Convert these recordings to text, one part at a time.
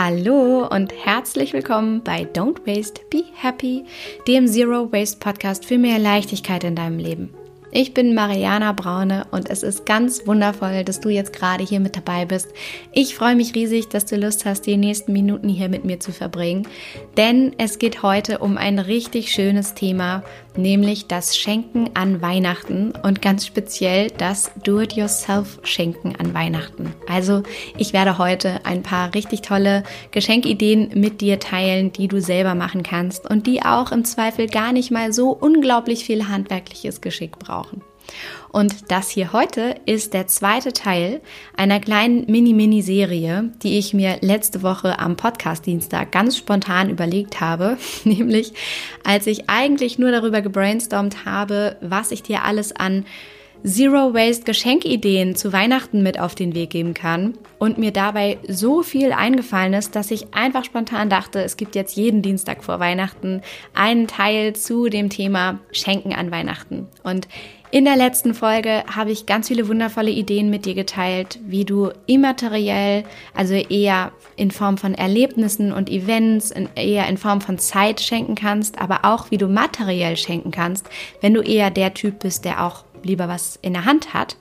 Hallo und herzlich willkommen bei Don't Waste, Be Happy, dem Zero Waste Podcast für mehr Leichtigkeit in deinem Leben. Ich bin Mariana Braune und es ist ganz wundervoll, dass du jetzt gerade hier mit dabei bist. Ich freue mich riesig, dass du Lust hast, die nächsten Minuten hier mit mir zu verbringen, denn es geht heute um ein richtig schönes Thema, nämlich das Schenken an Weihnachten und ganz speziell das Do-it-yourself-Schenken an Weihnachten. Also ich werde heute ein paar richtig tolle Geschenkideen mit dir teilen, die du selber machen kannst und die auch im Zweifel gar nicht mal so unglaublich viel handwerkliches Geschick brauchen. Und das hier heute ist der zweite Teil einer kleinen Mini-Mini-Serie, die ich mir letzte Woche am Podcast-Dienstag ganz spontan überlegt habe. Nämlich, als ich eigentlich nur darüber gebrainstormt habe, was ich dir alles an Zero Waste Geschenkideen zu Weihnachten mit auf den Weg geben kann und mir dabei so viel eingefallen ist, dass ich einfach spontan dachte, es gibt jetzt jeden Dienstag vor Weihnachten einen Teil zu dem Thema Schenken an Weihnachten. Und in der letzten Folge habe ich ganz viele wundervolle Ideen mit dir geteilt, wie du immateriell, also eher in Form von Erlebnissen und Events, eher in Form von Zeit schenken kannst, aber auch wie du materiell schenken kannst, wenn du eher der Typ bist, der auch lieber was in der Hand hat.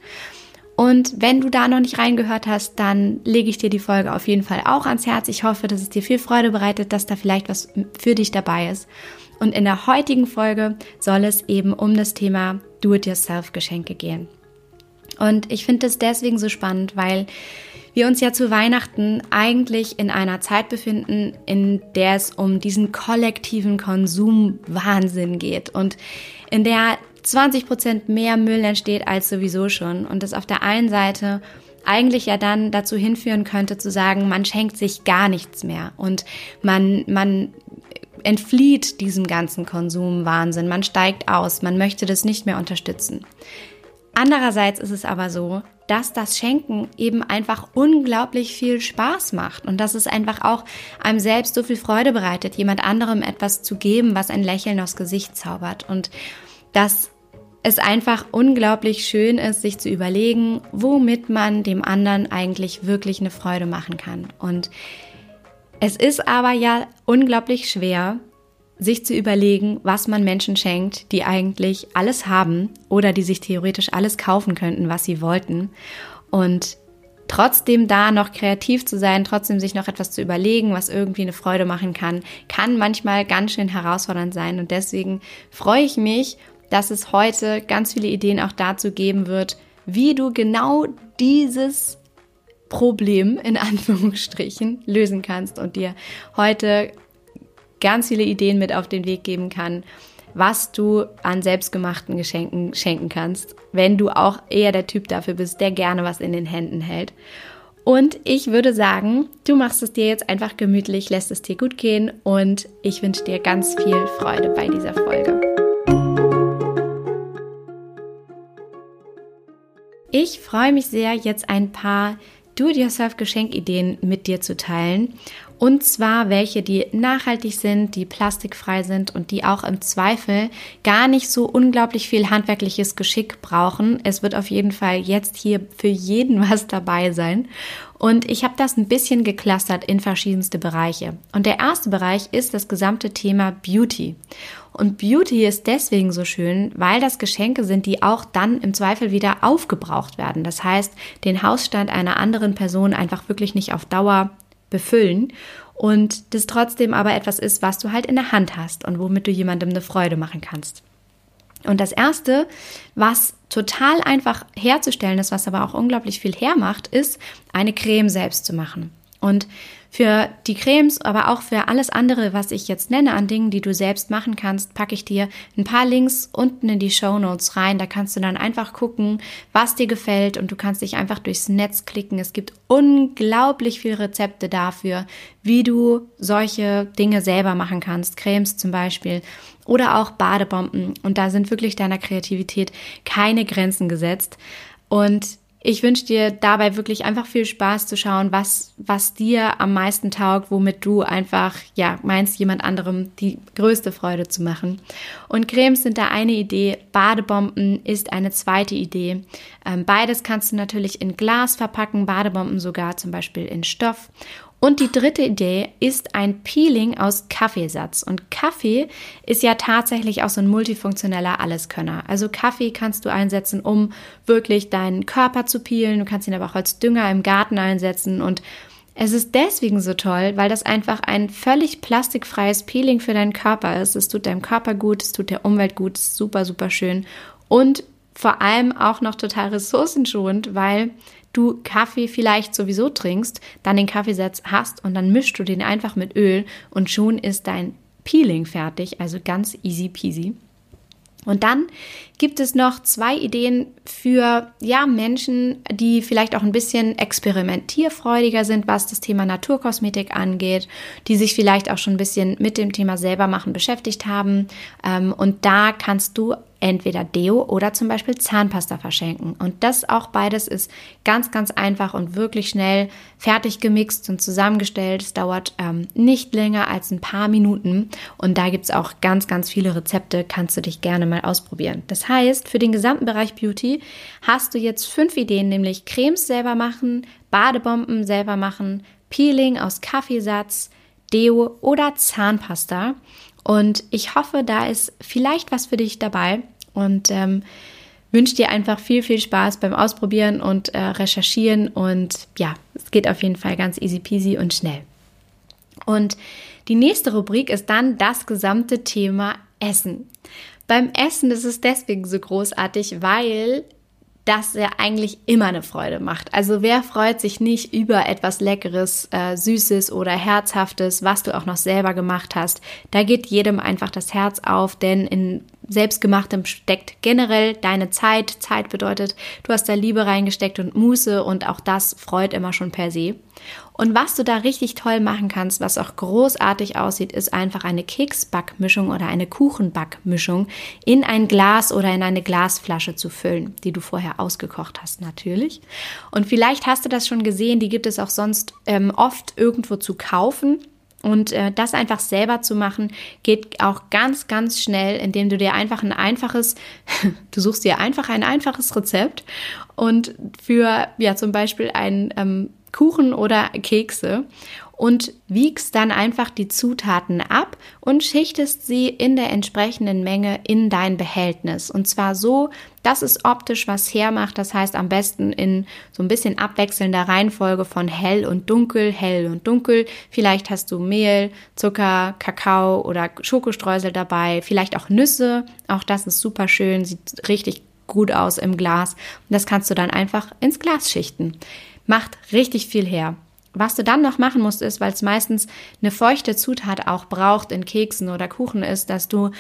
Und wenn du da noch nicht reingehört hast, dann lege ich dir die Folge auf jeden Fall auch ans Herz. Ich hoffe, dass es dir viel Freude bereitet, dass da vielleicht was für dich dabei ist. Und in der heutigen Folge soll es eben um das Thema Do-it-yourself-Geschenke gehen. Und ich finde es deswegen so spannend, weil wir uns ja zu Weihnachten eigentlich in einer Zeit befinden, in der es um diesen kollektiven Konsumwahnsinn geht und in der 20 Prozent mehr Müll entsteht als sowieso schon. Und das auf der einen Seite eigentlich ja dann dazu hinführen könnte zu sagen, man schenkt sich gar nichts mehr und man, man entflieht diesem ganzen Konsumwahnsinn, man steigt aus, man möchte das nicht mehr unterstützen. Andererseits ist es aber so, dass das Schenken eben einfach unglaublich viel Spaß macht und dass es einfach auch einem selbst so viel Freude bereitet, jemand anderem etwas zu geben, was ein Lächeln aufs Gesicht zaubert und dass es einfach unglaublich schön ist, sich zu überlegen, womit man dem anderen eigentlich wirklich eine Freude machen kann. Und es ist aber ja unglaublich schwer, sich zu überlegen, was man Menschen schenkt, die eigentlich alles haben oder die sich theoretisch alles kaufen könnten, was sie wollten. Und trotzdem da noch kreativ zu sein, trotzdem sich noch etwas zu überlegen, was irgendwie eine Freude machen kann, kann manchmal ganz schön herausfordernd sein. Und deswegen freue ich mich dass es heute ganz viele Ideen auch dazu geben wird, wie du genau dieses Problem in Anführungsstrichen lösen kannst und dir heute ganz viele Ideen mit auf den Weg geben kann, was du an selbstgemachten Geschenken schenken kannst, wenn du auch eher der Typ dafür bist, der gerne was in den Händen hält. Und ich würde sagen, du machst es dir jetzt einfach gemütlich, lässt es dir gut gehen und ich wünsche dir ganz viel Freude bei dieser Folge. Ich freue mich sehr, jetzt ein paar Do-it-yourself-Geschenkideen mit dir zu teilen. Und zwar welche, die nachhaltig sind, die plastikfrei sind und die auch im Zweifel gar nicht so unglaublich viel handwerkliches Geschick brauchen. Es wird auf jeden Fall jetzt hier für jeden was dabei sein. Und ich habe das ein bisschen geclustert in verschiedenste Bereiche. Und der erste Bereich ist das gesamte Thema Beauty. Und Beauty ist deswegen so schön, weil das Geschenke sind, die auch dann im Zweifel wieder aufgebraucht werden. Das heißt, den Hausstand einer anderen Person einfach wirklich nicht auf Dauer befüllen und das trotzdem aber etwas ist, was du halt in der Hand hast und womit du jemandem eine Freude machen kannst. Und das erste, was total einfach herzustellen ist, was aber auch unglaublich viel hermacht, ist, eine Creme selbst zu machen. Und für die Cremes, aber auch für alles andere, was ich jetzt nenne an Dingen, die du selbst machen kannst, packe ich dir ein paar Links unten in die Show Notes rein. Da kannst du dann einfach gucken, was dir gefällt und du kannst dich einfach durchs Netz klicken. Es gibt unglaublich viele Rezepte dafür, wie du solche Dinge selber machen kannst. Cremes zum Beispiel oder auch Badebomben. Und da sind wirklich deiner Kreativität keine Grenzen gesetzt. Und ich wünsche dir dabei wirklich einfach viel Spaß zu schauen, was, was dir am meisten taugt, womit du einfach, ja, meinst, jemand anderem die größte Freude zu machen. Und Cremes sind da eine Idee, Badebomben ist eine zweite Idee. Ähm, beides kannst du natürlich in Glas verpacken, Badebomben sogar zum Beispiel in Stoff. Und die dritte Idee ist ein Peeling aus Kaffeesatz. Und Kaffee ist ja tatsächlich auch so ein multifunktioneller Alleskönner. Also Kaffee kannst du einsetzen, um wirklich deinen Körper zu peelen. Du kannst ihn aber auch als Dünger im Garten einsetzen. Und es ist deswegen so toll, weil das einfach ein völlig plastikfreies Peeling für deinen Körper ist. Es tut deinem Körper gut, es tut der Umwelt gut, es ist super, super schön. Und vor allem auch noch total ressourcenschonend, weil du Kaffee vielleicht sowieso trinkst, dann den Kaffeesatz hast und dann mischst du den einfach mit Öl und schon ist dein Peeling fertig, also ganz easy peasy. Und dann gibt es noch zwei Ideen für ja, Menschen, die vielleicht auch ein bisschen experimentierfreudiger sind, was das Thema Naturkosmetik angeht, die sich vielleicht auch schon ein bisschen mit dem Thema selber machen beschäftigt haben. Ähm, und da kannst du entweder Deo oder zum Beispiel Zahnpasta verschenken. Und das auch beides ist ganz, ganz einfach und wirklich schnell fertig gemixt und zusammengestellt. Es dauert ähm, nicht länger als ein paar Minuten. Und da gibt es auch ganz, ganz viele Rezepte, kannst du dich gerne mal ausprobieren. Das heißt, für den gesamten Bereich Beauty hast du jetzt fünf Ideen, nämlich Cremes selber machen, Badebomben selber machen, Peeling aus Kaffeesatz, Deo oder Zahnpasta. Und ich hoffe, da ist vielleicht was für dich dabei und ähm, wünsche dir einfach viel, viel Spaß beim Ausprobieren und äh, Recherchieren. Und ja, es geht auf jeden Fall ganz easy peasy und schnell. Und die nächste Rubrik ist dann das gesamte Thema Essen. Beim Essen ist es deswegen so großartig, weil das ja eigentlich immer eine Freude macht. Also wer freut sich nicht über etwas Leckeres, äh, Süßes oder Herzhaftes, was du auch noch selber gemacht hast? Da geht jedem einfach das Herz auf, denn in selbstgemachtem steckt generell deine Zeit. Zeit bedeutet, du hast da Liebe reingesteckt und Muße und auch das freut immer schon per se. Und was du da richtig toll machen kannst, was auch großartig aussieht, ist einfach eine Keksbackmischung oder eine Kuchenbackmischung in ein Glas oder in eine Glasflasche zu füllen, die du vorher ausgekocht hast natürlich. Und vielleicht hast du das schon gesehen, die gibt es auch sonst ähm, oft irgendwo zu kaufen. Und äh, das einfach selber zu machen, geht auch ganz, ganz schnell, indem du dir einfach ein einfaches, du suchst dir einfach ein einfaches Rezept und für, ja, zum Beispiel ein ähm, Kuchen oder Kekse und wiegst dann einfach die Zutaten ab und schichtest sie in der entsprechenden Menge in dein Behältnis. Und zwar so, dass es optisch was hermacht. Das heißt am besten in so ein bisschen abwechselnder Reihenfolge von hell und dunkel, hell und dunkel. Vielleicht hast du Mehl, Zucker, Kakao oder Schokostreusel dabei. Vielleicht auch Nüsse. Auch das ist super schön, sieht richtig gut aus im Glas. Und das kannst du dann einfach ins Glas schichten. Macht richtig viel her. Was du dann noch machen musst, ist, weil es meistens eine feuchte Zutat auch braucht in Keksen oder Kuchen, ist, dass du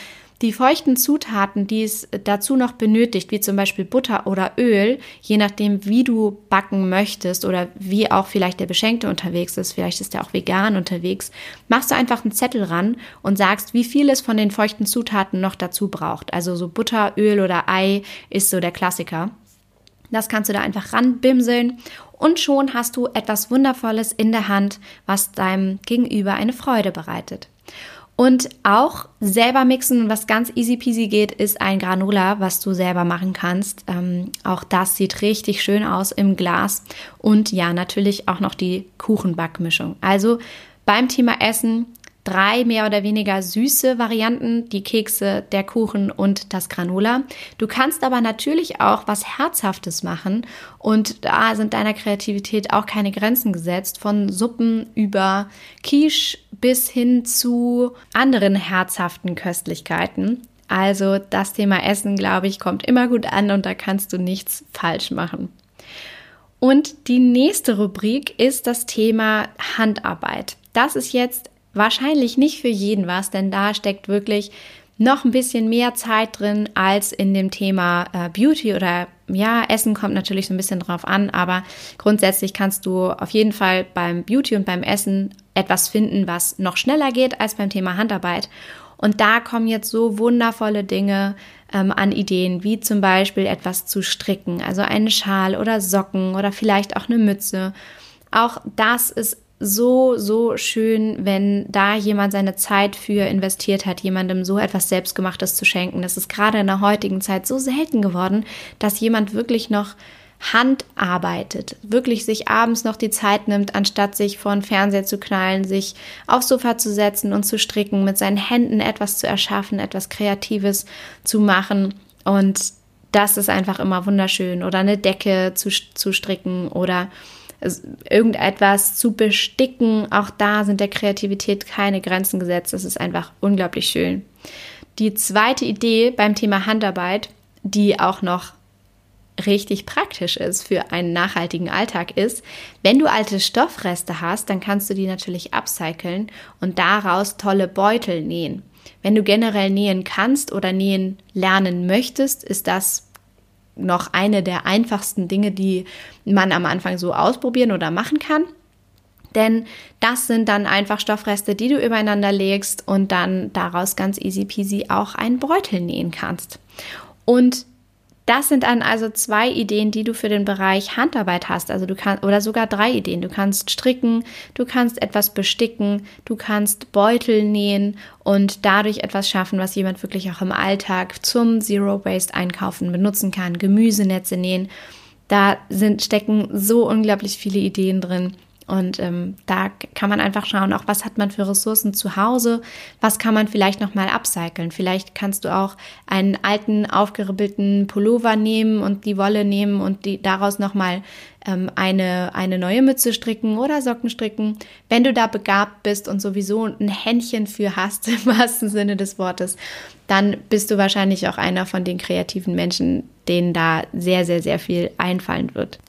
die feuchten Zutaten, die es dazu noch benötigt, wie zum Beispiel Butter oder Öl, je nachdem, wie du backen möchtest oder wie auch vielleicht der Beschenkte unterwegs ist, vielleicht ist er auch vegan unterwegs, machst du einfach einen Zettel ran und sagst, wie viel es von den feuchten Zutaten noch dazu braucht. Also so Butter, Öl oder Ei ist so der Klassiker. Das kannst du da einfach ranbimseln und schon hast du etwas Wundervolles in der Hand, was deinem Gegenüber eine Freude bereitet. Und auch selber mixen, was ganz easy peasy geht, ist ein Granola, was du selber machen kannst. Ähm, auch das sieht richtig schön aus im Glas. Und ja, natürlich auch noch die Kuchenbackmischung. Also beim Thema Essen drei mehr oder weniger süße Varianten, die Kekse, der Kuchen und das Granola. Du kannst aber natürlich auch was Herzhaftes machen und da sind deiner Kreativität auch keine Grenzen gesetzt, von Suppen über Quiche bis hin zu anderen herzhaften Köstlichkeiten. Also das Thema Essen, glaube ich, kommt immer gut an und da kannst du nichts falsch machen. Und die nächste Rubrik ist das Thema Handarbeit. Das ist jetzt wahrscheinlich nicht für jeden was, denn da steckt wirklich noch ein bisschen mehr Zeit drin als in dem Thema äh, Beauty oder ja, Essen kommt natürlich so ein bisschen drauf an, aber grundsätzlich kannst du auf jeden Fall beim Beauty und beim Essen etwas finden, was noch schneller geht als beim Thema Handarbeit. Und da kommen jetzt so wundervolle Dinge ähm, an Ideen, wie zum Beispiel etwas zu stricken, also einen Schal oder Socken oder vielleicht auch eine Mütze. Auch das ist so, so schön, wenn da jemand seine Zeit für investiert hat, jemandem so etwas Selbstgemachtes zu schenken. Das ist gerade in der heutigen Zeit so selten geworden, dass jemand wirklich noch Hand arbeitet, wirklich sich abends noch die Zeit nimmt, anstatt sich vor den Fernseher zu knallen, sich aufs Sofa zu setzen und zu stricken, mit seinen Händen etwas zu erschaffen, etwas Kreatives zu machen. Und das ist einfach immer wunderschön. Oder eine Decke zu, zu stricken oder irgendetwas zu besticken. Auch da sind der Kreativität keine Grenzen gesetzt. Das ist einfach unglaublich schön. Die zweite Idee beim Thema Handarbeit, die auch noch richtig praktisch ist für einen nachhaltigen Alltag ist, wenn du alte Stoffreste hast, dann kannst du die natürlich upcyclen und daraus tolle Beutel nähen. Wenn du generell nähen kannst oder nähen lernen möchtest, ist das noch eine der einfachsten Dinge, die man am Anfang so ausprobieren oder machen kann. Denn das sind dann einfach Stoffreste, die du übereinander legst und dann daraus ganz easy peasy auch einen Beutel nähen kannst. Und das sind dann also zwei Ideen, die du für den Bereich Handarbeit hast. Also du kannst, oder sogar drei Ideen. Du kannst stricken, du kannst etwas besticken, du kannst Beutel nähen und dadurch etwas schaffen, was jemand wirklich auch im Alltag zum Zero Waste Einkaufen benutzen kann. Gemüsenetze nähen. Da sind, stecken so unglaublich viele Ideen drin. Und ähm, da kann man einfach schauen, auch was hat man für Ressourcen zu Hause, was kann man vielleicht nochmal upcyclen. Vielleicht kannst du auch einen alten, aufgeribbelten Pullover nehmen und die Wolle nehmen und die daraus nochmal ähm, eine, eine neue Mütze stricken oder Socken stricken. Wenn du da begabt bist und sowieso ein Händchen für hast, im wahrsten Sinne des Wortes, dann bist du wahrscheinlich auch einer von den kreativen Menschen, denen da sehr, sehr, sehr viel einfallen wird.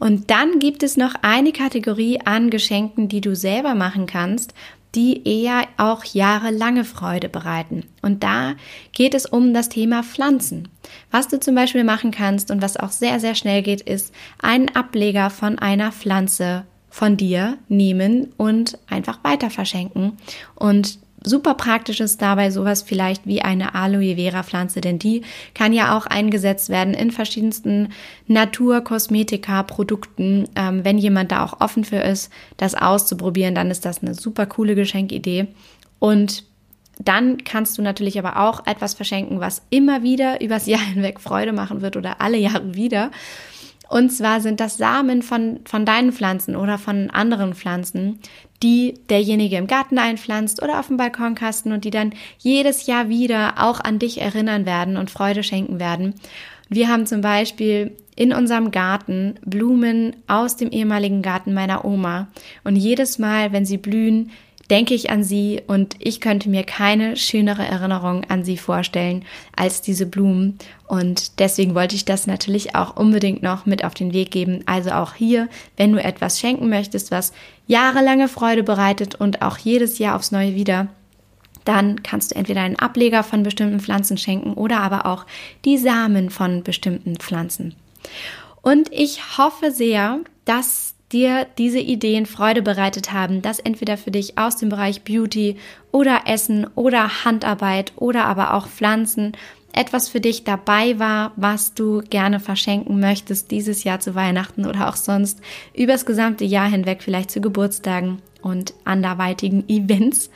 Und dann gibt es noch eine Kategorie an Geschenken, die du selber machen kannst, die eher auch jahrelange Freude bereiten. Und da geht es um das Thema Pflanzen. Was du zum Beispiel machen kannst und was auch sehr, sehr schnell geht, ist einen Ableger von einer Pflanze von dir nehmen und einfach weiter verschenken. Und super praktisch ist dabei sowas vielleicht wie eine Aloe Vera Pflanze, denn die kann ja auch eingesetzt werden in verschiedensten Naturkosmetika-Produkten. Ähm, wenn jemand da auch offen für ist, das auszuprobieren, dann ist das eine super coole Geschenkidee. Und dann kannst du natürlich aber auch etwas verschenken, was immer wieder übers Jahr hinweg Freude machen wird oder alle Jahre wieder. Und zwar sind das Samen von, von deinen Pflanzen oder von anderen Pflanzen, die derjenige im Garten einpflanzt oder auf dem Balkonkasten und die dann jedes Jahr wieder auch an dich erinnern werden und Freude schenken werden. Wir haben zum Beispiel in unserem Garten Blumen aus dem ehemaligen Garten meiner Oma. Und jedes Mal, wenn sie blühen, denke ich an sie und ich könnte mir keine schönere Erinnerung an sie vorstellen als diese Blumen. Und deswegen wollte ich das natürlich auch unbedingt noch mit auf den Weg geben. Also auch hier, wenn du etwas schenken möchtest, was jahrelange Freude bereitet und auch jedes Jahr aufs Neue wieder, dann kannst du entweder einen Ableger von bestimmten Pflanzen schenken oder aber auch die Samen von bestimmten Pflanzen. Und ich hoffe sehr, dass dir diese Ideen Freude bereitet haben, dass entweder für dich aus dem Bereich Beauty oder Essen oder Handarbeit oder aber auch Pflanzen etwas für dich dabei war, was du gerne verschenken möchtest dieses Jahr zu Weihnachten oder auch sonst übers gesamte Jahr hinweg, vielleicht zu Geburtstagen und anderweitigen Events.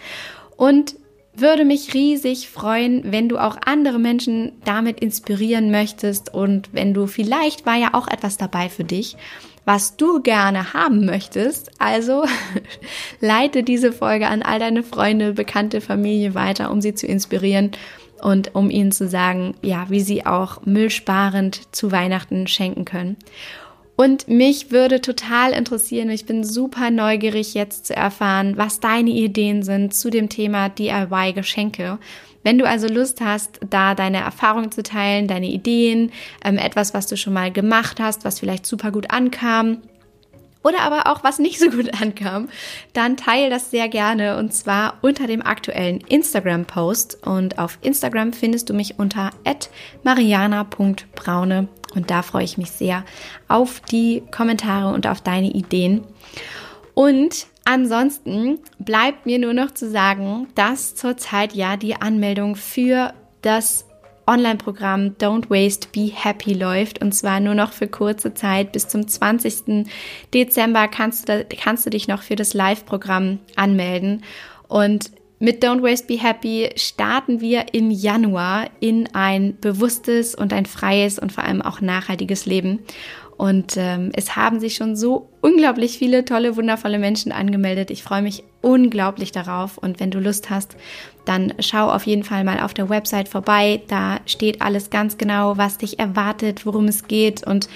Und würde mich riesig freuen, wenn du auch andere Menschen damit inspirieren möchtest und wenn du vielleicht war ja auch etwas dabei für dich was du gerne haben möchtest. Also leite diese Folge an all deine Freunde, bekannte Familie weiter, um sie zu inspirieren und um ihnen zu sagen, ja, wie sie auch müllsparend zu Weihnachten schenken können. Und mich würde total interessieren, ich bin super neugierig jetzt zu erfahren, was deine Ideen sind zu dem Thema DIY-Geschenke. Wenn du also Lust hast, da deine Erfahrungen zu teilen, deine Ideen, ähm, etwas, was du schon mal gemacht hast, was vielleicht super gut ankam, oder aber auch was nicht so gut ankam, dann teile das sehr gerne und zwar unter dem aktuellen Instagram-Post. Und auf Instagram findest du mich unter mariana.braune und da freue ich mich sehr auf die Kommentare und auf deine Ideen. Und ansonsten bleibt mir nur noch zu sagen, dass zurzeit ja die Anmeldung für das Online-Programm Don't Waste, Be Happy läuft und zwar nur noch für kurze Zeit. Bis zum 20. Dezember kannst du, kannst du dich noch für das Live-Programm anmelden und mit Don't Waste Be Happy starten wir im Januar in ein bewusstes und ein freies und vor allem auch nachhaltiges Leben. Und ähm, es haben sich schon so unglaublich viele tolle, wundervolle Menschen angemeldet. Ich freue mich unglaublich darauf. Und wenn du Lust hast, dann schau auf jeden Fall mal auf der Website vorbei. Da steht alles ganz genau, was dich erwartet, worum es geht und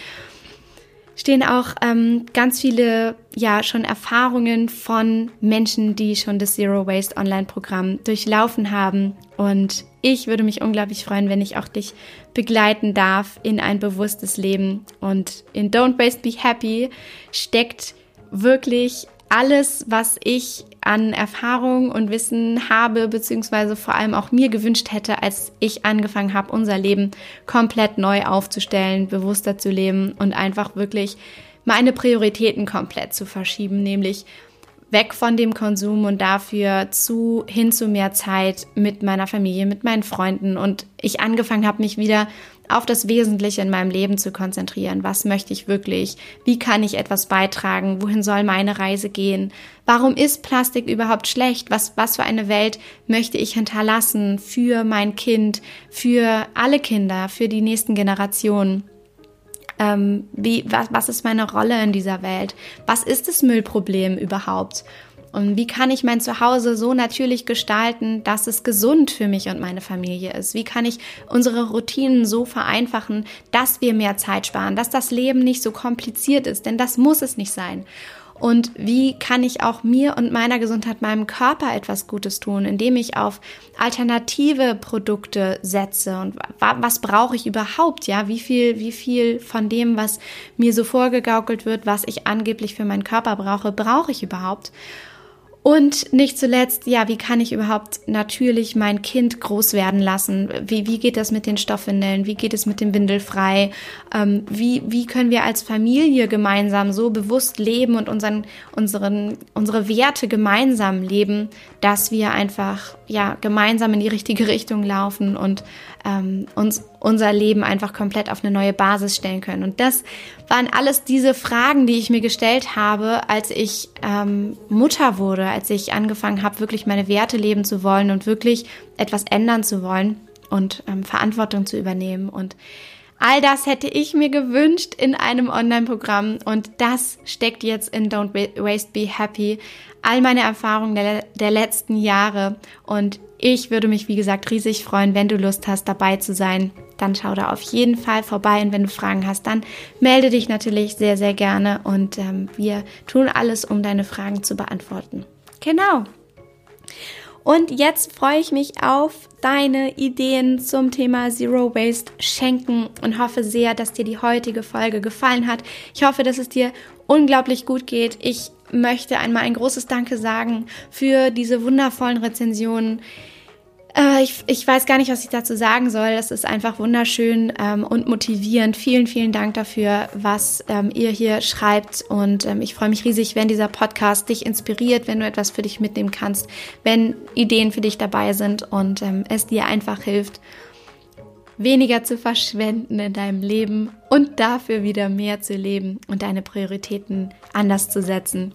stehen auch ähm, ganz viele, ja, schon Erfahrungen von Menschen, die schon das Zero Waste Online-Programm durchlaufen haben. Und ich würde mich unglaublich freuen, wenn ich auch dich begleiten darf in ein bewusstes Leben. Und in Don't Waste Be Happy steckt wirklich alles, was ich an Erfahrung und Wissen habe, beziehungsweise vor allem auch mir gewünscht hätte, als ich angefangen habe, unser Leben komplett neu aufzustellen, bewusster zu leben und einfach wirklich meine Prioritäten komplett zu verschieben, nämlich weg von dem Konsum und dafür zu hin zu mehr Zeit mit meiner Familie, mit meinen Freunden und ich angefangen habe, mich wieder auf das Wesentliche in meinem Leben zu konzentrieren. Was möchte ich wirklich? Wie kann ich etwas beitragen? Wohin soll meine Reise gehen? Warum ist Plastik überhaupt schlecht? Was, was für eine Welt möchte ich hinterlassen für mein Kind, für alle Kinder, für die nächsten Generationen? Ähm, wie, was, was ist meine Rolle in dieser Welt? Was ist das Müllproblem überhaupt? Und wie kann ich mein Zuhause so natürlich gestalten, dass es gesund für mich und meine Familie ist? Wie kann ich unsere Routinen so vereinfachen, dass wir mehr Zeit sparen, dass das Leben nicht so kompliziert ist? Denn das muss es nicht sein. Und wie kann ich auch mir und meiner Gesundheit, meinem Körper etwas Gutes tun, indem ich auf alternative Produkte setze? Und was brauche ich überhaupt? Ja, wie viel, wie viel von dem, was mir so vorgegaukelt wird, was ich angeblich für meinen Körper brauche, brauche ich überhaupt? Und nicht zuletzt, ja, wie kann ich überhaupt natürlich mein Kind groß werden lassen? Wie, wie geht das mit den Stoffwindeln? Wie geht es mit dem Windelfrei? Ähm, wie, wie können wir als Familie gemeinsam so bewusst leben und unseren, unseren, unsere Werte gemeinsam leben, dass wir einfach, ja, gemeinsam in die richtige Richtung laufen und ähm, uns unser Leben einfach komplett auf eine neue Basis stellen können. Und das waren alles diese Fragen, die ich mir gestellt habe, als ich ähm, Mutter wurde, als ich angefangen habe, wirklich meine Werte leben zu wollen und wirklich etwas ändern zu wollen und ähm, Verantwortung zu übernehmen. Und all das hätte ich mir gewünscht in einem Online-Programm und das steckt jetzt in Don't Waste Be Happy. All meine Erfahrungen der, der letzten Jahre und ich würde mich, wie gesagt, riesig freuen, wenn du Lust hast, dabei zu sein. Dann schau da auf jeden Fall vorbei und wenn du Fragen hast, dann melde dich natürlich sehr, sehr gerne und ähm, wir tun alles, um deine Fragen zu beantworten. Genau. Und jetzt freue ich mich auf deine Ideen zum Thema Zero Waste Schenken und hoffe sehr, dass dir die heutige Folge gefallen hat. Ich hoffe, dass es dir unglaublich gut geht. Ich möchte einmal ein großes Danke sagen für diese wundervollen Rezensionen. Äh, ich, ich weiß gar nicht, was ich dazu sagen soll. Das ist einfach wunderschön ähm, und motivierend. Vielen, vielen Dank dafür, was ähm, ihr hier schreibt. Und ähm, ich freue mich riesig, wenn dieser Podcast dich inspiriert, wenn du etwas für dich mitnehmen kannst, wenn Ideen für dich dabei sind und ähm, es dir einfach hilft weniger zu verschwenden in deinem Leben und dafür wieder mehr zu leben und deine Prioritäten anders zu setzen.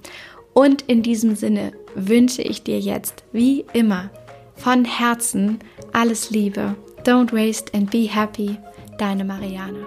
Und in diesem Sinne wünsche ich dir jetzt, wie immer, von Herzen alles Liebe. Don't waste and be happy. Deine Marianne.